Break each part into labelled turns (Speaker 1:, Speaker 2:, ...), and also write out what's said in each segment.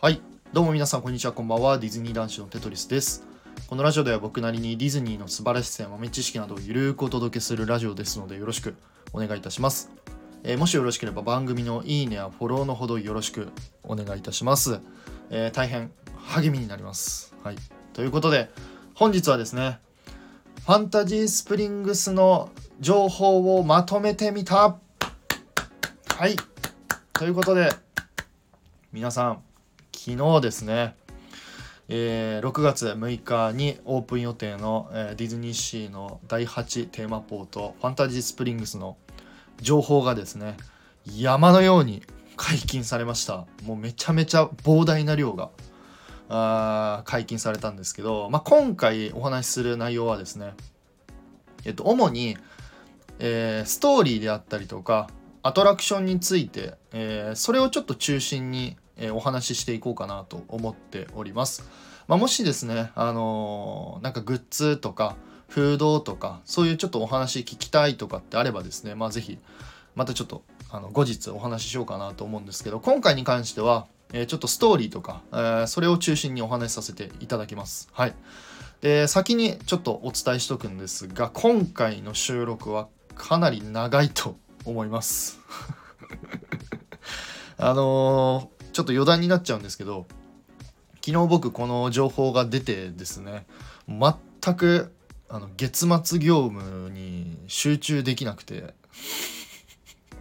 Speaker 1: はい。どうも皆さんこんにちはこんばんは。ディズニー男子のテトリスです。このラジオでは僕なりにディズニーの素晴らしさや豆知識などをゆるくお届けするラジオですのでよろしくお願いいたします、えーもしよろしければ番組のいいねやフォローのほどよろしくお願いいたします、えー大変励みになります。はい。ということで本日はですねファンタジースプリングスの情報をまとめてみた。はい。ということで皆さん昨日ですね、えー6月6日にオープン予定の、えーディズニーシーの第8テーマポートファンタジースプリングスの情報がですね山のように解禁されました。もうめちゃめちゃ膨大な量があ解禁されたんですけど、まあ、今回お話しする内容はですねえっと主に、えーストーリーであったりとかアトラクションについて、えーそれをちょっと中心に、えお話ししていこうかなと思っております。まあ、もしですね、あのーなんかグッズとかフードとかそういうちょっとお話聞きたいとかってあればですね、まあ、ぜひまたちょっとあの後日お話ししようかなと思うんですけど今回に関しては、えーちょっとストーリーとか、えーそれを中心にお話しさせていただきます。はい。で先にちょっとお伝えしとくんですが今回の収録はかなり長いと思います。あのちょっと余談になっちゃうんですけど昨日僕この情報が出てですね全くあの月末業務に集中できなくて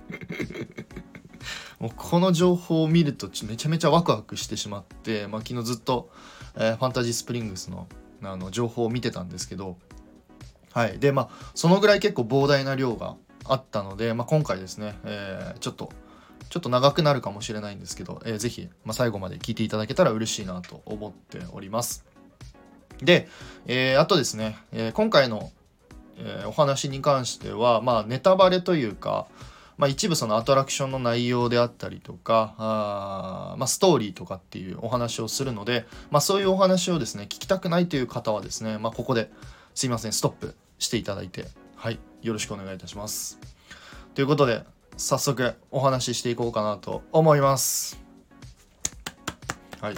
Speaker 1: もうこの情報を見るとめちゃめちゃワクワクしてしまって、まあ、昨日ずっと、えーファンタジースプリングスのあの情報を見てたんですけどはい。でまあそのぐらい結構膨大な量があったので、まあ、今回ですね、えーちょっとちょっと長くなるかもしれないんですけど、えーぜひ、まあ、最後まで聞いていただけたら嬉しいなと思っております。で、えーあとですね、えー今回の、えーお話に関しては、まあ、ネタバレというか、まあ、一部そのアトラクションの内容であったりとかあ、まあ、ストーリーとかっていうお話をするので、まあ、そういうお話をですね聞きたくないという方はですね、まあ、ここですいませんストップしていただいてはいよろしくお願いいたします。ということで早速お話ししていこうかなと思います。はい。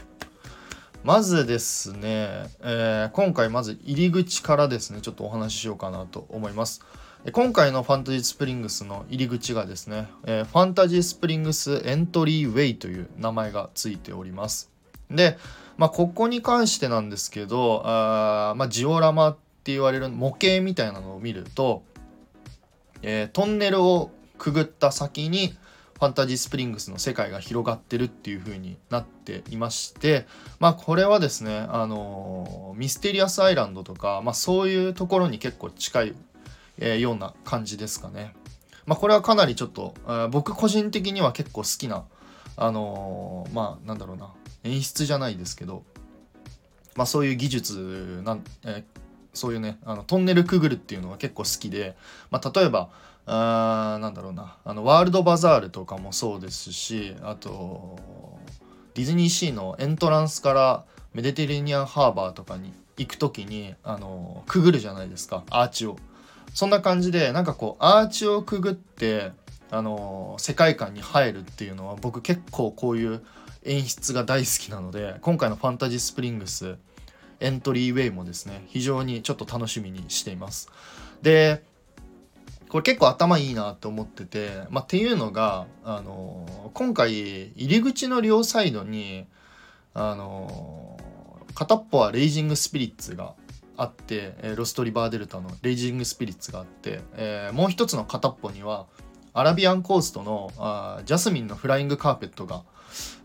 Speaker 1: まずですね、えー今回まず入り口からですね、ちょっとお話ししようかなと思います。今回のファンタジースプリングスの入り口がですね、えーファンタジースプリングスエントリーウェイという名前がついております。で、まあ、ここに関してなんですけど、あまあ、ジオラマって言われる模型みたいなのを見ると、えートンネルをくぐった先にファンタジースプリングスの世界が広がってるっていう風になっていましてまあこれはですねあのミステリアスアイランドとか、まあ、そういうところに結構近い、えーような感じですかね。まあこれはかなりちょっと、あー僕個人的には結構好きなあのーまあなんだろうな演出じゃないですけどまあそういう技術なん、えーそういうねあのトンネルくぐるっていうのが結構好きで、まあ、例えばあーなんだろうなあのワールドバザールとかもそうですしあとディズニーシーのエントランスからメディテレニアンハーバーとかに行く時にあのくぐるじゃないですかアーチを。そんな感じでなんかこうアーチをくぐってあの世界観に入るっていうのは僕結構こういう演出が大好きなので今回の「ファンタジースプリングス」エントリーウェイもですね非常にちょっと楽しみにしています。でこれ結構頭いいなと思ってて、まあ、っていうのがあの今回入り口の両サイドにあの片っぽはレイジングスピリッツがあって、えロストリバーデルタのレイジングスピリッツがあって、えーもう一つの片っぽにはアラビアンコーストのあジャスミンのフライングカーペットが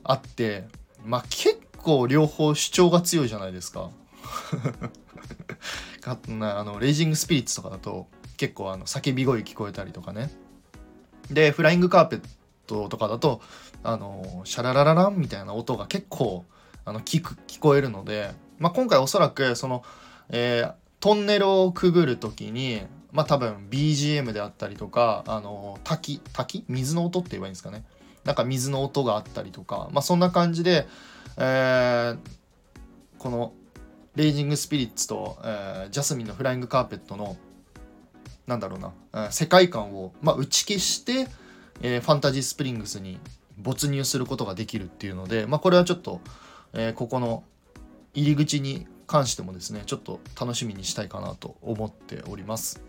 Speaker 1: あってまあ結構両方主張が強いじゃないですか。かなあのレイジングスピリッツとかだと結構あの叫び声聞こえたりとかね。でフライングカーペットとかだとあのシャラララランみたいな音が結構あの聞く聞こえるので、まあ、今回おそらくその、えートンネルをくぐる時にまあ多分 BGM であったりとかあの滝滝？水の音って言えばいいんですかね。なんか水の音があったりとかまあそんな感じで、えーこのレイジングスピリッツと、えージャスミンのフライングカーペットのなんだろうな、えー世界観を、まあ、打ち消して、えーファンタジースプリングスに没入することができるっていうので、まあ、これはちょっと、え、ここの入り口に関してもですねちょっと楽しみにしたいかなと思っております。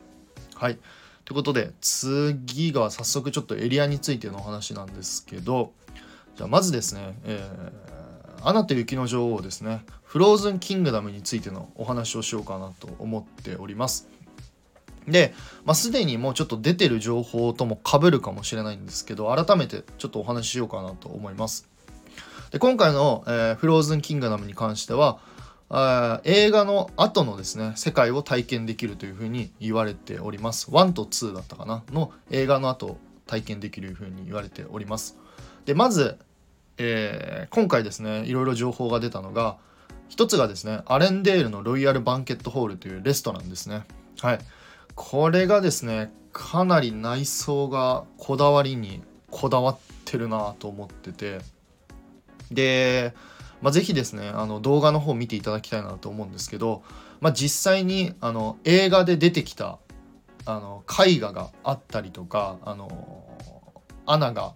Speaker 1: はいということで次が早速ちょっとエリアについてのお話なんですけどじゃあまずですね、えー、アナと雪の女王ですね。フローズンキングダムについてのお話をしようかなと思っております。で、まあ、すでにもうちょっと出てる情報とも被るかもしれないんですけど改めてちょっとお話ししようかなと思います。で今回の、えー、フローズンキングダムに関してはあ映画の後のですね世界を体験できるというふうに言われております。1と2だったかなの映画の後体験できるふうに言われております。でまず、えー、今回ですねいろいろ情報が出たのが一つがですねアレンデールのロイヤルバンケットホールというレストランですね。はい。これがですねかなり内装がこだわりにこだわってるなと思ってて。で、まあ、ぜひですねあの動画の方見ていただきたいなと思うんですけど、まあ、実際にあの映画で出てきたあの絵画があったりとかあのアナが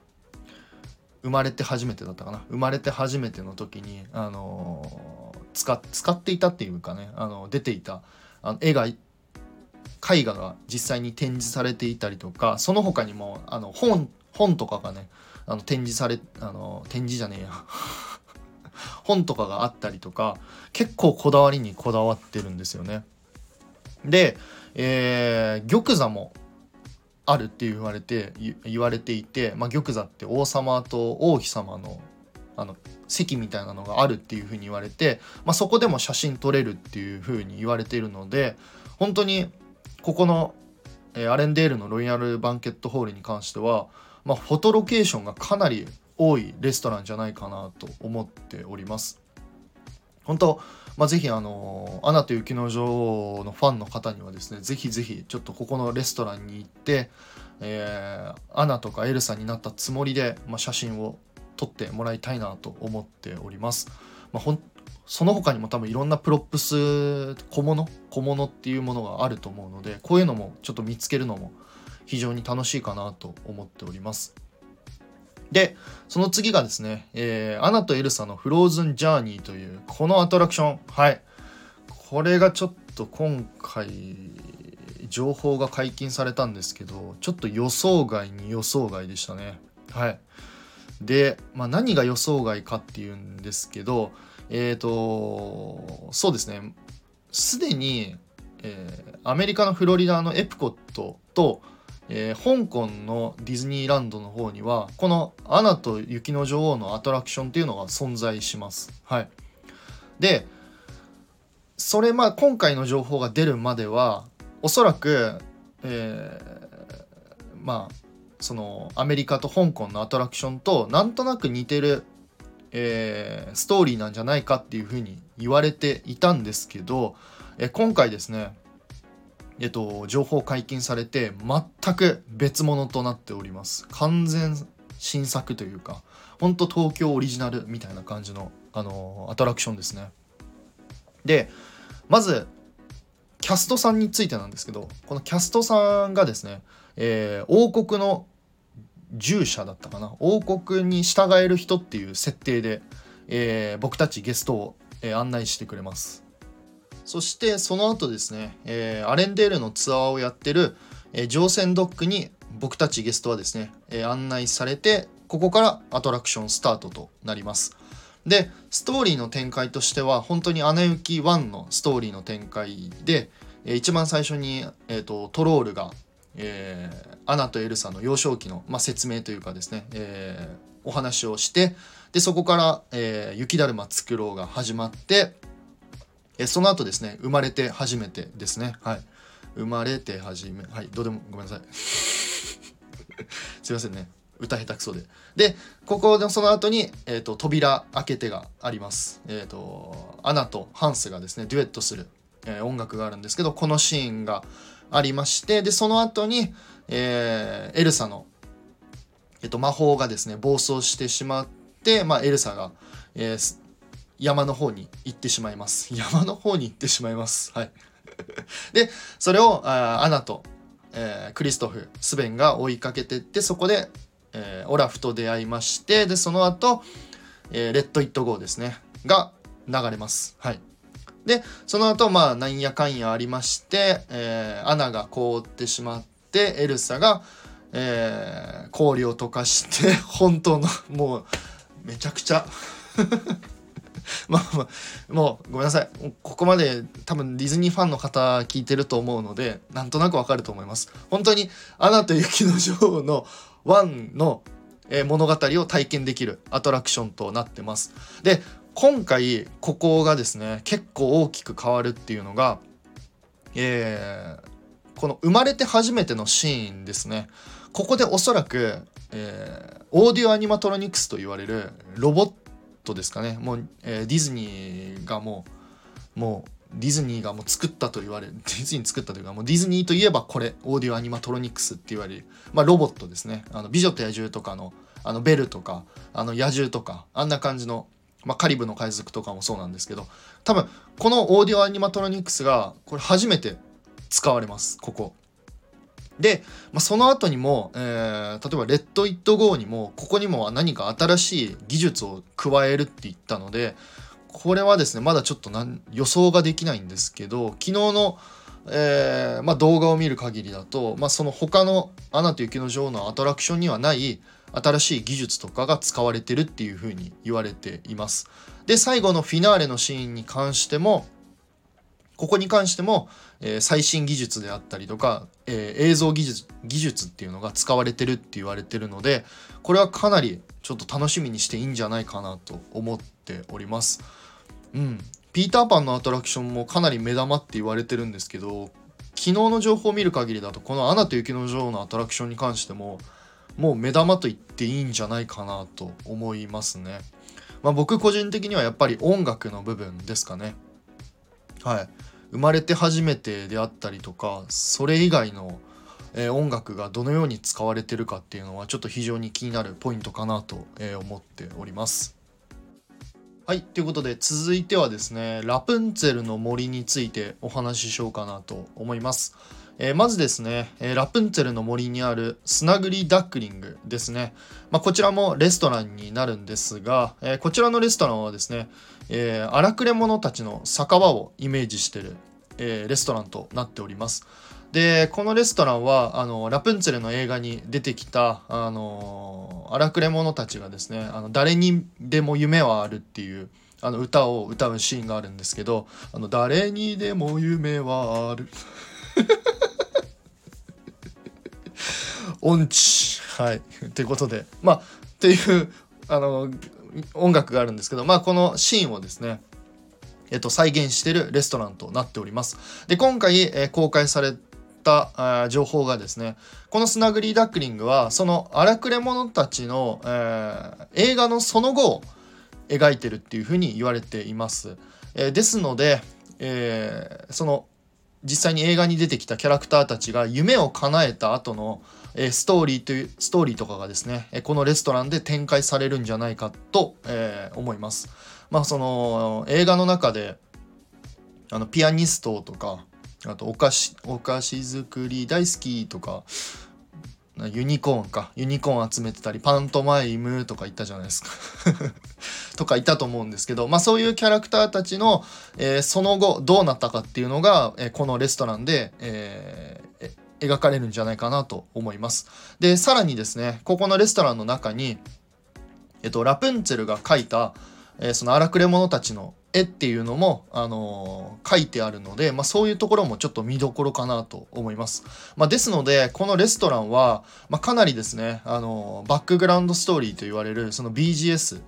Speaker 1: 生まれて初めてだったかな生まれて初めての時にあの使使っていたっていうかねあの出ていたあの絵が絵画が実際に展示されていたりとかその他にもあの本本とかがねあの展示されあの展示じゃねえや 本とかがあったりとか結構こだわりにこだわってるんですよね。で、えー、玉座もあるって言われて言われていて、まあ、玉座って王様と王妃様のあの席みたいなのがあるっていうふうに言われて、まあ、そこでも写真撮れるっていうふうに言われているので本当にここの、えー、アレンデールのロイヤルバンケットホールに関しては、まあ、フォトロケーションがかなり多いレストランじゃないかなと思っております。本当、まあ、ぜひあの「アナと雪の女王」のファンの方にはですねぜひぜひちょっとここのレストランに行って、えー、アナとかエルサになったつもりで、まあ、写真を撮ってもらいたいなと思っております。まあ、ほんその他にも多分いろんな props 小物？小物っていうものがあると思うのでこういうのもちょっと見つけるのも非常に楽しいかなと思っておりますでその次がですね、えー、アナとエルサのフローズンジャーニーというこのアトラクション。はい。これがちょっと今回情報が解禁されたんですけどちょっと予想外に予想外でしたね。はい。で、まあ、何が予想外かっていうんですけどえっ、ー、と、そうですね、すでに、えー、アメリカのフロリダのエプコットと、えー、香港のディズニーランドの方にはこの「アナと雪の女王」のアトラクションっていうのが存在します。はい、でそれまあ今回の情報が出るまではおそらく、えー、まあそのアメリカと香港のアトラクションとなんとなく似てるえー、ストーリーなんじゃないかっていうふうに言われていたんですけど、えー、今回ですねえっと情報解禁されて全く別物となっております。完全新作というかほんと東京オリジナルみたいな感じの、あのアトラクションですね。でまずキャストさんについてなんですけどこのキャストさんがですね、えー、王国の従者だったかな？王国に従える人っていう設定で、えー、僕たちゲストを、え、案内してくれます。そしてその後ですね、えー、アレンデールのツアーをやってる、えー、乗船ドックに僕たちゲストはですね、えー、案内されてここからアトラクションスタートとなります。でストーリーの展開としては本当に「アナ雪1」のストーリーの展開で、えー、一番最初に、えーとトロールがえー、アナとエルサの幼少期の、まあ、説明というかですね、えー、お話をしてでそこから「えー、雪だるま作ろう」が始まって、えー、その後ですね生まれて初めてですね。はい。生まれて初めはいどうでもごめんなさい。すいませんね。歌下手くそで。でここでその後に、えーと、扉開けてがあります。えっ、ー、とアナとハンスがですねデュエットする、えー、音楽があるんですけどこのシーンがありましてでその後に、えー、エルサの、えっと、魔法がですね暴走してしまって、まあ、エルサが、えー、山の方に行ってしまいます。山の方に行ってしまいます。はい。でそれをあアナと、えー、クリストフ、スヴェンが追いかけてってそこで、えー、オラフと出会いましてでその後、えー、 Let It Go ですねが流れます。はい。でその後まあなんやかんやありまして、え、アナが凍ってしまってエルサが、え、氷を溶かして本当のもうめちゃくちゃ。まあまあもうごめんなさい。ここまで多分ディズニーファンの方聞いてると思うのでなんとなくわかると思います。本当に「アナと雪の女王」の1の物語を体験できるアトラクションとなってます。で今回ここがですね結構大きく変わるっていうのがえー、この生まれて初めてのシーンですね。ここでおそらく、えー、オーディオアニマトロニクスと言われるロボットですかね。もう、えー、ディズニーがもうもうディズニーがもう作ったと言われる ディズニー作ったというかもうディズニーといえばこれオーディオアニマトロニクスって言われる、まあ、ロボットですね。あの美女と野獣とかのあのベルとかあの野獣とかあんな感じの、まあ、カリブの海賊とかもそうなんですけど多分このオーディオアニマトロニクスがこれ初めて使われますここ。で、まあ、その後にも、えー、例えば「レッド・イット・ゴー」にもここにも何か新しい技術を加えるって言ったのでこれはですねまだちょっと予想ができないんですけど昨日の、えー、まあ、動画を見る限りだと、まあ、その他の「アナと雪の女王」のアトラクションにはない新しい技術とかが使われてるっていうふうに言われています。で最後のフィナーレのシーンに関してもここに関しても、えー、最新技術であったりとか、えー、映像技術技術っていうのが使われてるって言われてるのでこれはかなりちょっと楽しみにしていいんじゃないかなと思っております。うん、ピーターパンのアトラクションもかなり目玉って言われてるんですけど昨日の情報を見る限りだとこの「アナと雪の女王」のアトラクションに関してももう目玉と言っていいんじゃないかなと思いますね。まあ、僕個人的にはやっぱり音楽の部分ですかね。はい。生まれて初めてであったりとかそれ以外の、え、音楽がどのように使われてるかっていうのはちょっと非常に気になるポイントかなと、え、思っております。はいということで続いてはですねラプンツェルの森についてお話ししようかなと思います。えー、まずですね、えー、ラプンツェルの森にあるスナグリダックリングですね。まあ、こちらもレストランになるんですが、えー、こちらのレストランはですね、え、荒くれ者たちの酒場をイメージしてる、え、レストランとなっております。でこのレストランはあのラプンツェルの映画に出てきたあの荒くれ者たちがですねあの誰にでも夢はあるっていうあの歌を歌うシーンがあるんですけど「あの誰にでも夢はある」音痴はいということでまあっていうあの音楽があるんですけど、まあ、このシーンをですね、えっと、再現してるレストランとなっております。で、今回、えー、公開された情報がですね、このスナグリーダックリングは、その荒くれ者たちの、えー、映画のその後を描いてるっていうふうに言われています。えー、ですので、えー、その実際に映画に出てきたキャラクターたちが夢を叶えた後のえストーリーというストーリーとかがですねこのレストランで展開されるんじゃないかと、え、思います。まあその映画の中であのピアニストとかあとお菓子お菓子作り大好きとかユニコーンかユニコーン集めてたりパントマイムとか言ったじゃないですか とかいたと思うんですけどまあそういうキャラクターたちの、えー、その後どうなったかっていうのが、えー、このレストランで、えー、描かれるんじゃないかなと思います。で、さらにですね、ここのレストランの中に、えっと、ラプンツェルが描いた、えー、その荒くれ者たちの絵っていうのも、あのー、書いてあるので、まあ、そういうところもちょっと見どころかなと思います。まあ、ですので、このレストランは、まあ、かなりですね、あのー、バックグラウンドストーリーと言われる、その BGS っ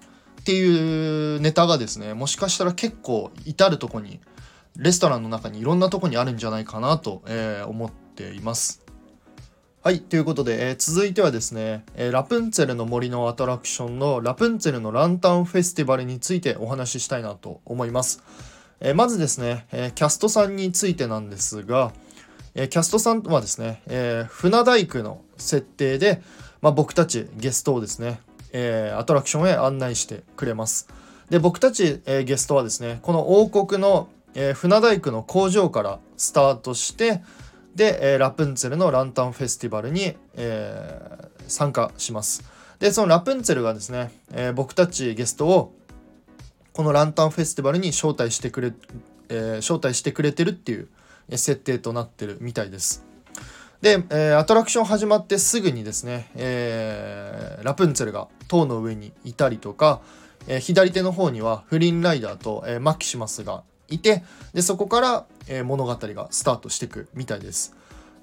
Speaker 1: ていうネタがですね、もしかしたら結構至るとこに、レストランの中にいろんなとこにあるんじゃないかなと、えー、思ってています。はい。ということで、えー、続いてはですね、えー、ラプンツェルの森のアトラクションのラプンツェルのランタンフェスティバルについてお話ししたいなと思います。えー、まずですね、えキャストさんについてなんですが、えキャストさんはですね、え船大工の設定で、まあ、僕たちゲストをですね、えアトラクションへ案内してくれます。で、僕たち、えゲストはですね、この王国の、え船大工の工場からスタートして、で、えー、ラプンツェルのランタンフェスティバルに、えー、参加します。でそのラプンツェルがですね、えー、僕たちゲストをこのランタンフェスティバルに招待してくれ、えー、招待してくれてるっていう設定となってるみたいです。で、えー、アトラクション始まってすぐにですね、えー、ラプンツェルが塔の上にいたりとか、えー、左手の方にはフリンライダーと、えマキシマスがいてでそこから、え物語がスタートしていくみたいです。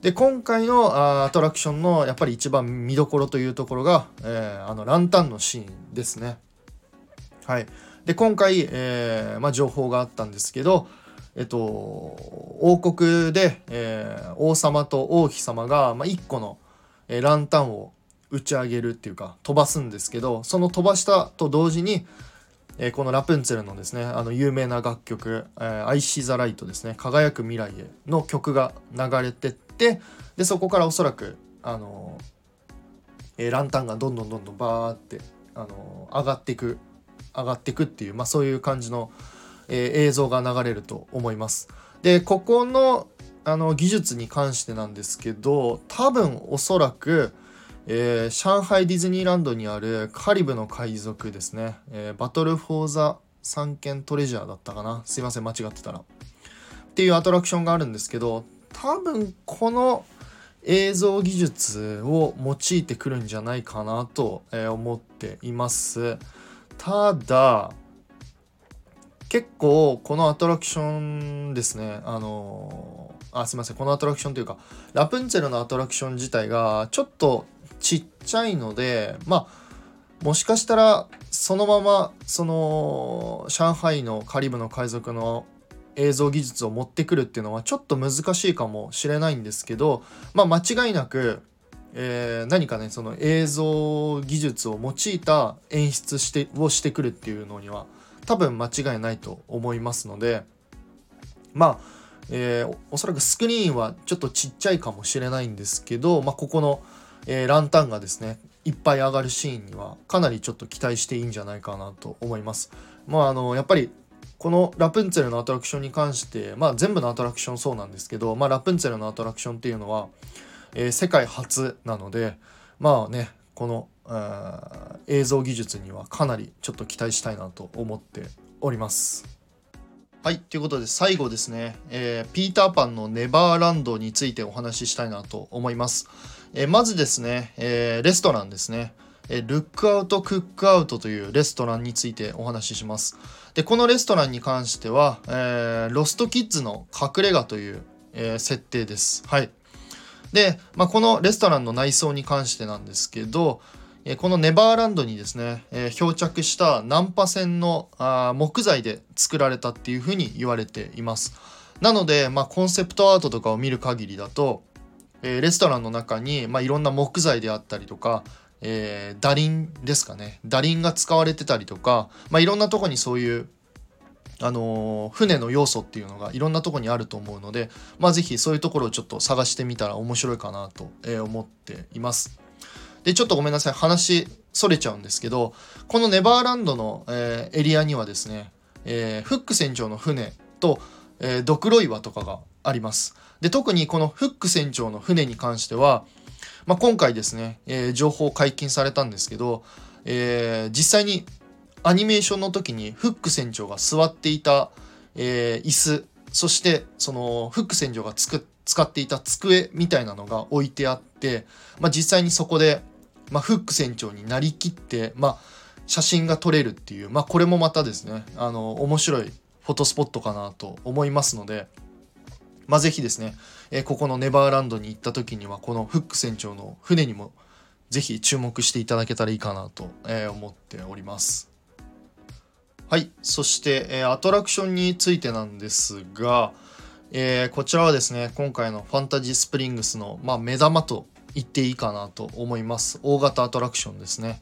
Speaker 1: で今回のあアトラクションのやっぱり一番見どころというところが、えあのランタンのシーンですね。はい、で今回、えまあ、情報があったんですけど、えっと、王国で、えー、王様と王妃様が、まあ、1個の、えー、ランタンを打ち上げるっていうか飛ばすんですけどその飛ばしたと同時に、え、このラプンツェルのですねあの有名な楽曲「えー、アイシ・ザ・ライト」ですね「輝く未来へ」の曲が流れてってでそこからおそらくあのえ、ランタンがどんどんどんどんバーってあの上がっていく上がっていくっていう、まあ、そういう感じの、え、映像が流れると思います。でここのあの技術に関してなんですけど多分おそらく、えー、上海ディズニーランドにあるカリブの海賊ですね、えー、バトル・フォー・ザ・三剣トレジャーだったかな。すいません間違ってたら。っていうアトラクションがあるんですけど多分この映像技術を用いてくるんじゃないかなと思っています。ただ結構このアトラクションですねあのあすいませんこのアトラクションというかラプンツェルのアトラクション自体がちょっとちっちゃいのでまあもしかしたらそのままその上海のカリブの海賊の映像技術を持ってくるっていうのはちょっと難しいかもしれないんですけどまあ間違いなくえー、何かねその映像技術を用いた演出してをしてくるっていうのには多分間違いないと思いますのでまあ、えー、おそらくスクリーンはちょっとちっちゃいかもしれないんですけど、まあ、ここの、えー、ランタンがですねいっぱい上がるシーンにはかなりちょっと期待していいんじゃないかなと思います。まああのやっぱりこのラプンツェルのアトラクションに関して、まあ、全部のアトラクションそうなんですけど、まあ、ラプンツェルのアトラクションっていうのは、えー、世界初なのでまあねこの映像技術にはかなりちょっと期待したいなと思っております。はい、ということで最後ですね、えー、ピーターパンのネバーランドについてお話ししたいなと思います。え、まずですね、え、レストランですね。えルックアウトクックアウトというレストランについてお話しします。で、このレストランに関しては、えロストキッズの隠れ家という、え設定です。はい。で、まあ、このレストランの内装に関してなんですけど、えこのネバーランドにですね、え漂着したナンパ船のあ木材で作られたっていうふうに言われています。なので、まあ、コンセプトアートとかを見る限りだと、えー、レストランの中に、まあ、いろんな木材であったりとか、えー、ダリンですかね。ダリンが使われてたりとか、まあ、いろんなとこにそういうあの船の要素っていうのがいろんなとこにあると思うので、まあ、ぜひそういうところをちょっと探してみたら面白いかなと思っています。でちょっとごめんなさい話それちゃうんですけどこのネバーランドの、えー、エリアにはですね、えー、フック船長の船と、えー、ドクロ岩とかがあります。で特にこのフック船長の船に関しては、まあ、今回ですね、えー、情報解禁されたんですけど、えー、実際にアニメーションの時にフック船長が座っていた、えー、椅子そしてそのフック船長がつく使っていた机みたいなのが置いてあって、まあ、実際にそこで、まあ、フック船長になりきって、まあ、写真が撮れるっていう、まあ、これもまたですねあの面白いフォトスポットかなと思いますので、まあ、ぜひですね、えー、ここのネバーランドに行った時にはこのフック船長の船にもぜひ注目していただけたらいいかなと、え思っております。はい。そして、えー、アトラクションについてなんですが、えー、こちらはですね、今回のファンタジースプリングスの、まあ、目玉と言っていいかなと思います。大型アトラクションですね。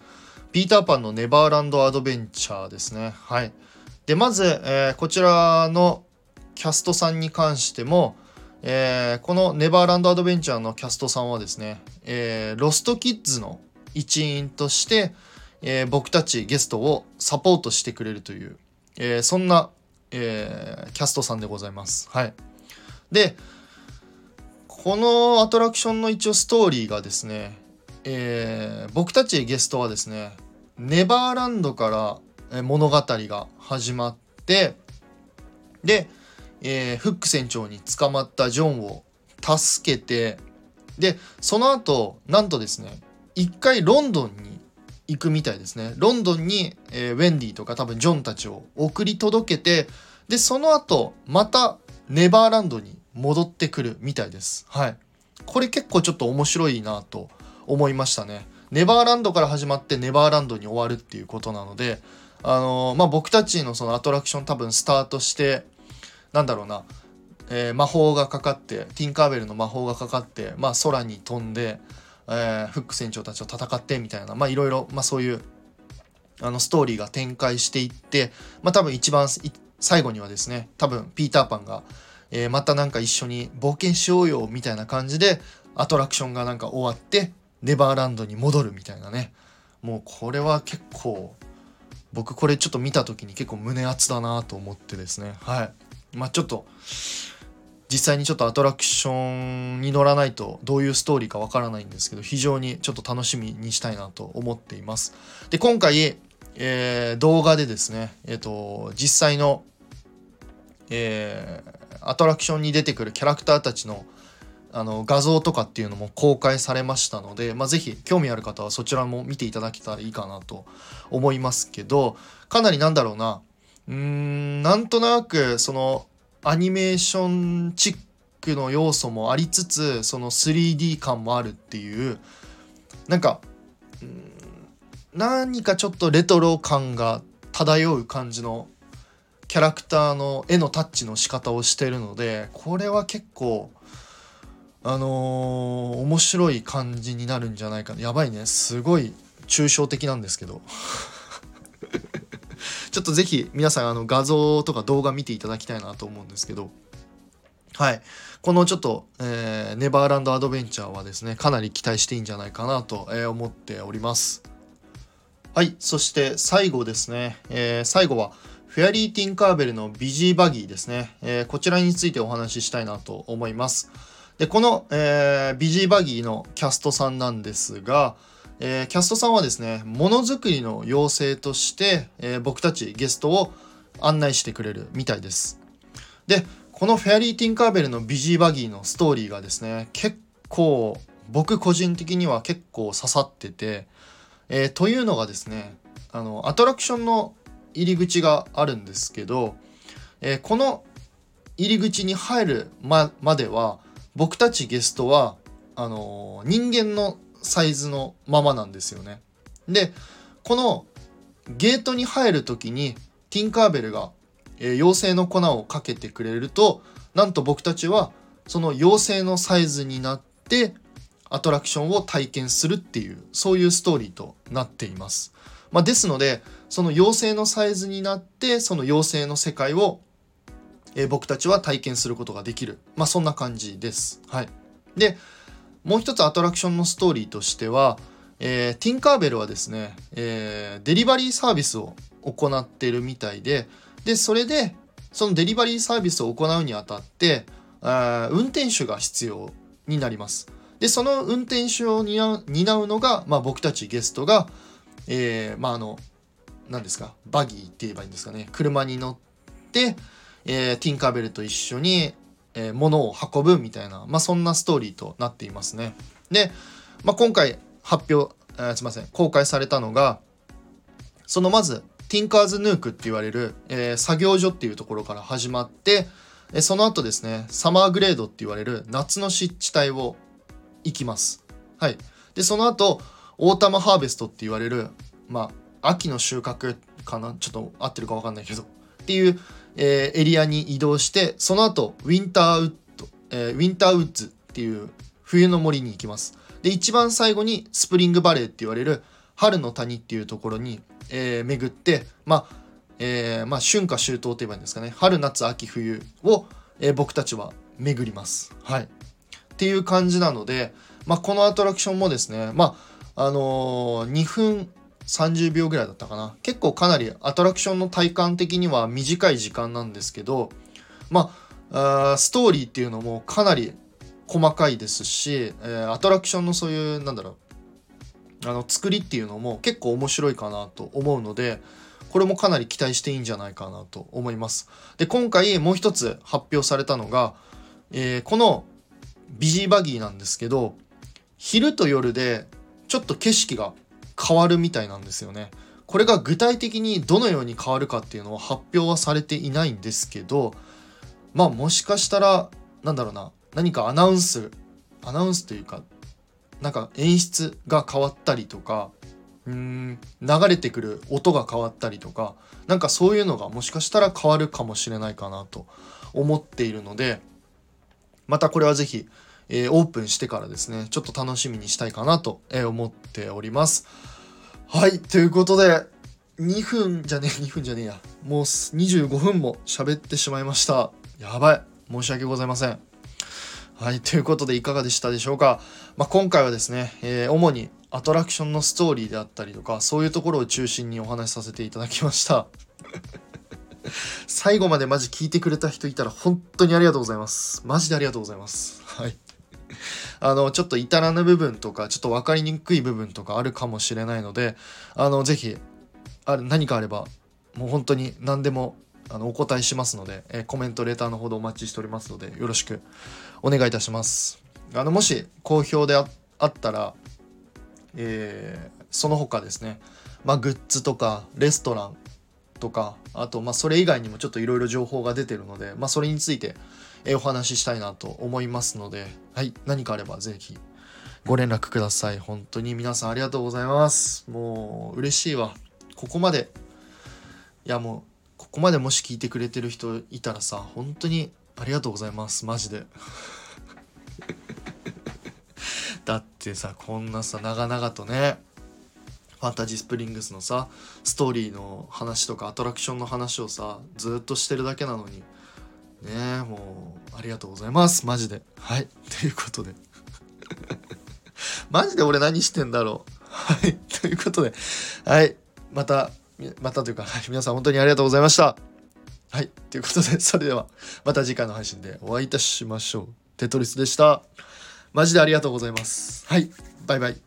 Speaker 1: ピーターパンのネバーランドアドベンチャーですね。はい。で、まず、えー、こちらのキャストさんに関しても、えー、このネバーランドアドベンチャーのキャストさんはですね、えー、ロストキッズの一員として、えー、僕たちゲストをサポートしてくれるという、え、そんな、え、キャストさんでございます。はい。で、このアトラクションの一応ストーリーがですね、え、僕たちゲストはですねネバーランドから物語が始まってで、えー、フック船長に捕まったジョンを助けてでその後なんとですね一回ロンドンに行くみたいですね。ロンドンに、えー、ウェンディとか多分ジョンたちを送り届けてでその後またネバーランドに戻ってくるみたいです。はい。これ結構ちょっと面白いなと思いましたね。ネバーランドから始まってネバーランドに終わるっていうことなのであのー、まあ僕たちのそのアトラクション多分スタートしてなんだろうな、えー、魔法がかかってティンカーベルの魔法がかかってまあ空に飛んでえー、フック船長たちと戦ってみたいなまあいろいろ、まあ、そういうあのストーリーが展開していってまあ多分一番最後にはですね多分ピーターパンが、えー、またなんか一緒に冒険しようよみたいな感じでアトラクションがなんか終わってネバーランドに戻るみたいなね。もうこれは結構僕これちょっと見た時に結構胸熱だなと思ってですね。はい。まあちょっと実際にちょっとアトラクションに乗らないとどういうストーリーかわからないんですけど非常にちょっと楽しみにしたいなと思っています。で今回、えー、動画でですね、えーと、実際の、えー、アトラクションに出てくるキャラクターたちのあの画像とかっていうのも公開されましたので、まあ、ぜひ興味ある方はそちらも見ていただけたらいいかなと思いますけどかなりなんだろうなうーんなんとなくそのアニメーションチックの要素もありつつその 3D 感もあるっていうなんか何かちょっとレトロ感が漂う感じのキャラクターの絵のタッチの仕方をしてるのでこれは結構あのー、面白い感じになるんじゃないかやばいね。すごい抽象的なんですけど。ちょっとぜひ皆さんあの画像とか動画見ていただきたいなと思うんですけど、はい。このちょっと、えー、ネバーランドアドベンチャーはですね、かなり期待していいんじゃないかなと、思っております。はい。そして最後ですね、えー、最後は、フェアリー・ティンカーベルのビジーバギーですね、えー、こちらについてお話ししたいなと思います。で、この、えー、ビジーバギーのキャストさんなんですが、えー、キャストさんはですねものづくりの妖精として、えー、僕たちゲストを案内してくれるみたいです。でこのフェアリー・ティンカーベルのビジーバギーのストーリーがですね結構僕個人的には結構刺さってて、えー、というのがですねあのアトラクションの入り口があるんですけど、えこの入り口に入るままでは僕たちゲストはあの人間のサイズのままなんですよね。でこのゲートに入る時にティンカーベルが、えー、妖精の粉をかけてくれるとなんと僕たちはその妖精のサイズになってアトラクションを体験するっていうそういうストーリーとなっています。まあ、ですのでその妖精のサイズになってその妖精の世界を、えー、僕たちは体験することができる、まあ、そんな感じです。はい、でもう一つアトラクションのストーリーとしては、えー、ティンカーベルはですね、えー、デリバリーサービスを行っているみたいで、で、それで、そのデリバリーサービスを行うにあたって、あ運転手が必要になります。で、その運転手を担うのが、まあ、僕たちゲストが、えー、まあ、あの、何ですか、バギーって言えばいいんですかね、車に乗って、えー、ティンカーベルと一緒に、えー、物を運ぶみたいな、まあ、そんなストーリーとなっていますね。で、まあ、今回発表、えー、すいません、公開されたのが、そのまず、ティンカーズヌークって言われる、えー、作業所っていうところから始まって、えその後ですね、サマーグレードって言われる夏の湿地帯を行きます。はい。で、その後、 Autumn Harvest って言われる、まあ、秋の収穫かな？ちょっと合ってるか分かんないけど、っていう、えー、エリアに移動してその後 Winter Wood、えー、 Winter Woods っていう冬の森に行きます。で一番最後に Spring Valley って言われる春の谷っていうところに、えー、巡ってまあえー、まあ春夏秋冬といえばいいんですかね。春夏秋冬を、えー、僕たちは巡ります。はい。っていう感じなので、まあ、このアトラクションもですねまああのー、2分30秒ぐらいだったかな結構かなりアトラクションの体感的には短い時間なんですけどまあストーリーっていうのもかなり細かいですし、えー、アトラクションのそういうなんだろうあの作りっていうのも結構面白いかなと思うのでこれもかなり期待していいんじゃないかなと思います。で今回もう一つ発表されたのが、えー、このビジーバギーなんですけど昼と夜でちょっと景色が変わるみたいなんですよね。これが具体的にどのように変わるかっていうのは発表はされていないんですけどまあもしかしたらなんだろうな何かアナウンスアナウンスというかなんか演出が変わったりとかうーん流れてくる音が変わったりとかなんかそういうのがもしかしたら変わるかもしれないかなと思っているのでまたこれは是非、えー、オープンしてからですねちょっと楽しみにしたいかなと思っております。はいということで2分じゃねえ2分じゃねえやもう25分も喋ってしまいましたやばい申し訳ございませんはい、ということでいかがでしたでしょうか。まあ、今回はですね、えー、主にアトラクションのストーリーであったりとか、そういうところを中心にお話しさせていただきました。最後までマジ聞いてくれた人いたら本当にありがとうございます。マジでありがとうございます。はい。あの、ちょっと至らぬ部分とか、ちょっと分かりにくい部分とかあるかもしれないので、あの、ぜひ、あ何かあれば、もう本当に何でもあのお答えしますので、えコメントレターのほどお待ちしておりますのでよろしくお願いいたします。あのもし好評であったら、えー、その他ですね、まあ、グッズとかレストランとかあとまあそれ以外にもちょっといろいろ情報が出てるので、まあ、それについてえお話ししたいなと思いますので、はい、何かあればぜひご連絡ください。本当に皆さんありがとうございます。もう嬉しいわ。ここまで、いやもうここまでもし聞いてくれてる人いたらさ本当にありがとうございますマジで だってさこんなさ長々とねファンタジースプリングスのさストーリーの話とかアトラクションの話をさずっとしてるだけなのにねもうありがとうございますマジではいということで マジで俺何してんだろうはいということではいまたまたというか、はい、皆さん本当にありがとうございました。はい。ということで、それではまた次回の配信でお会いいたしましょう。テトリスでした。マジでありがとうございます。はい。バイバイ。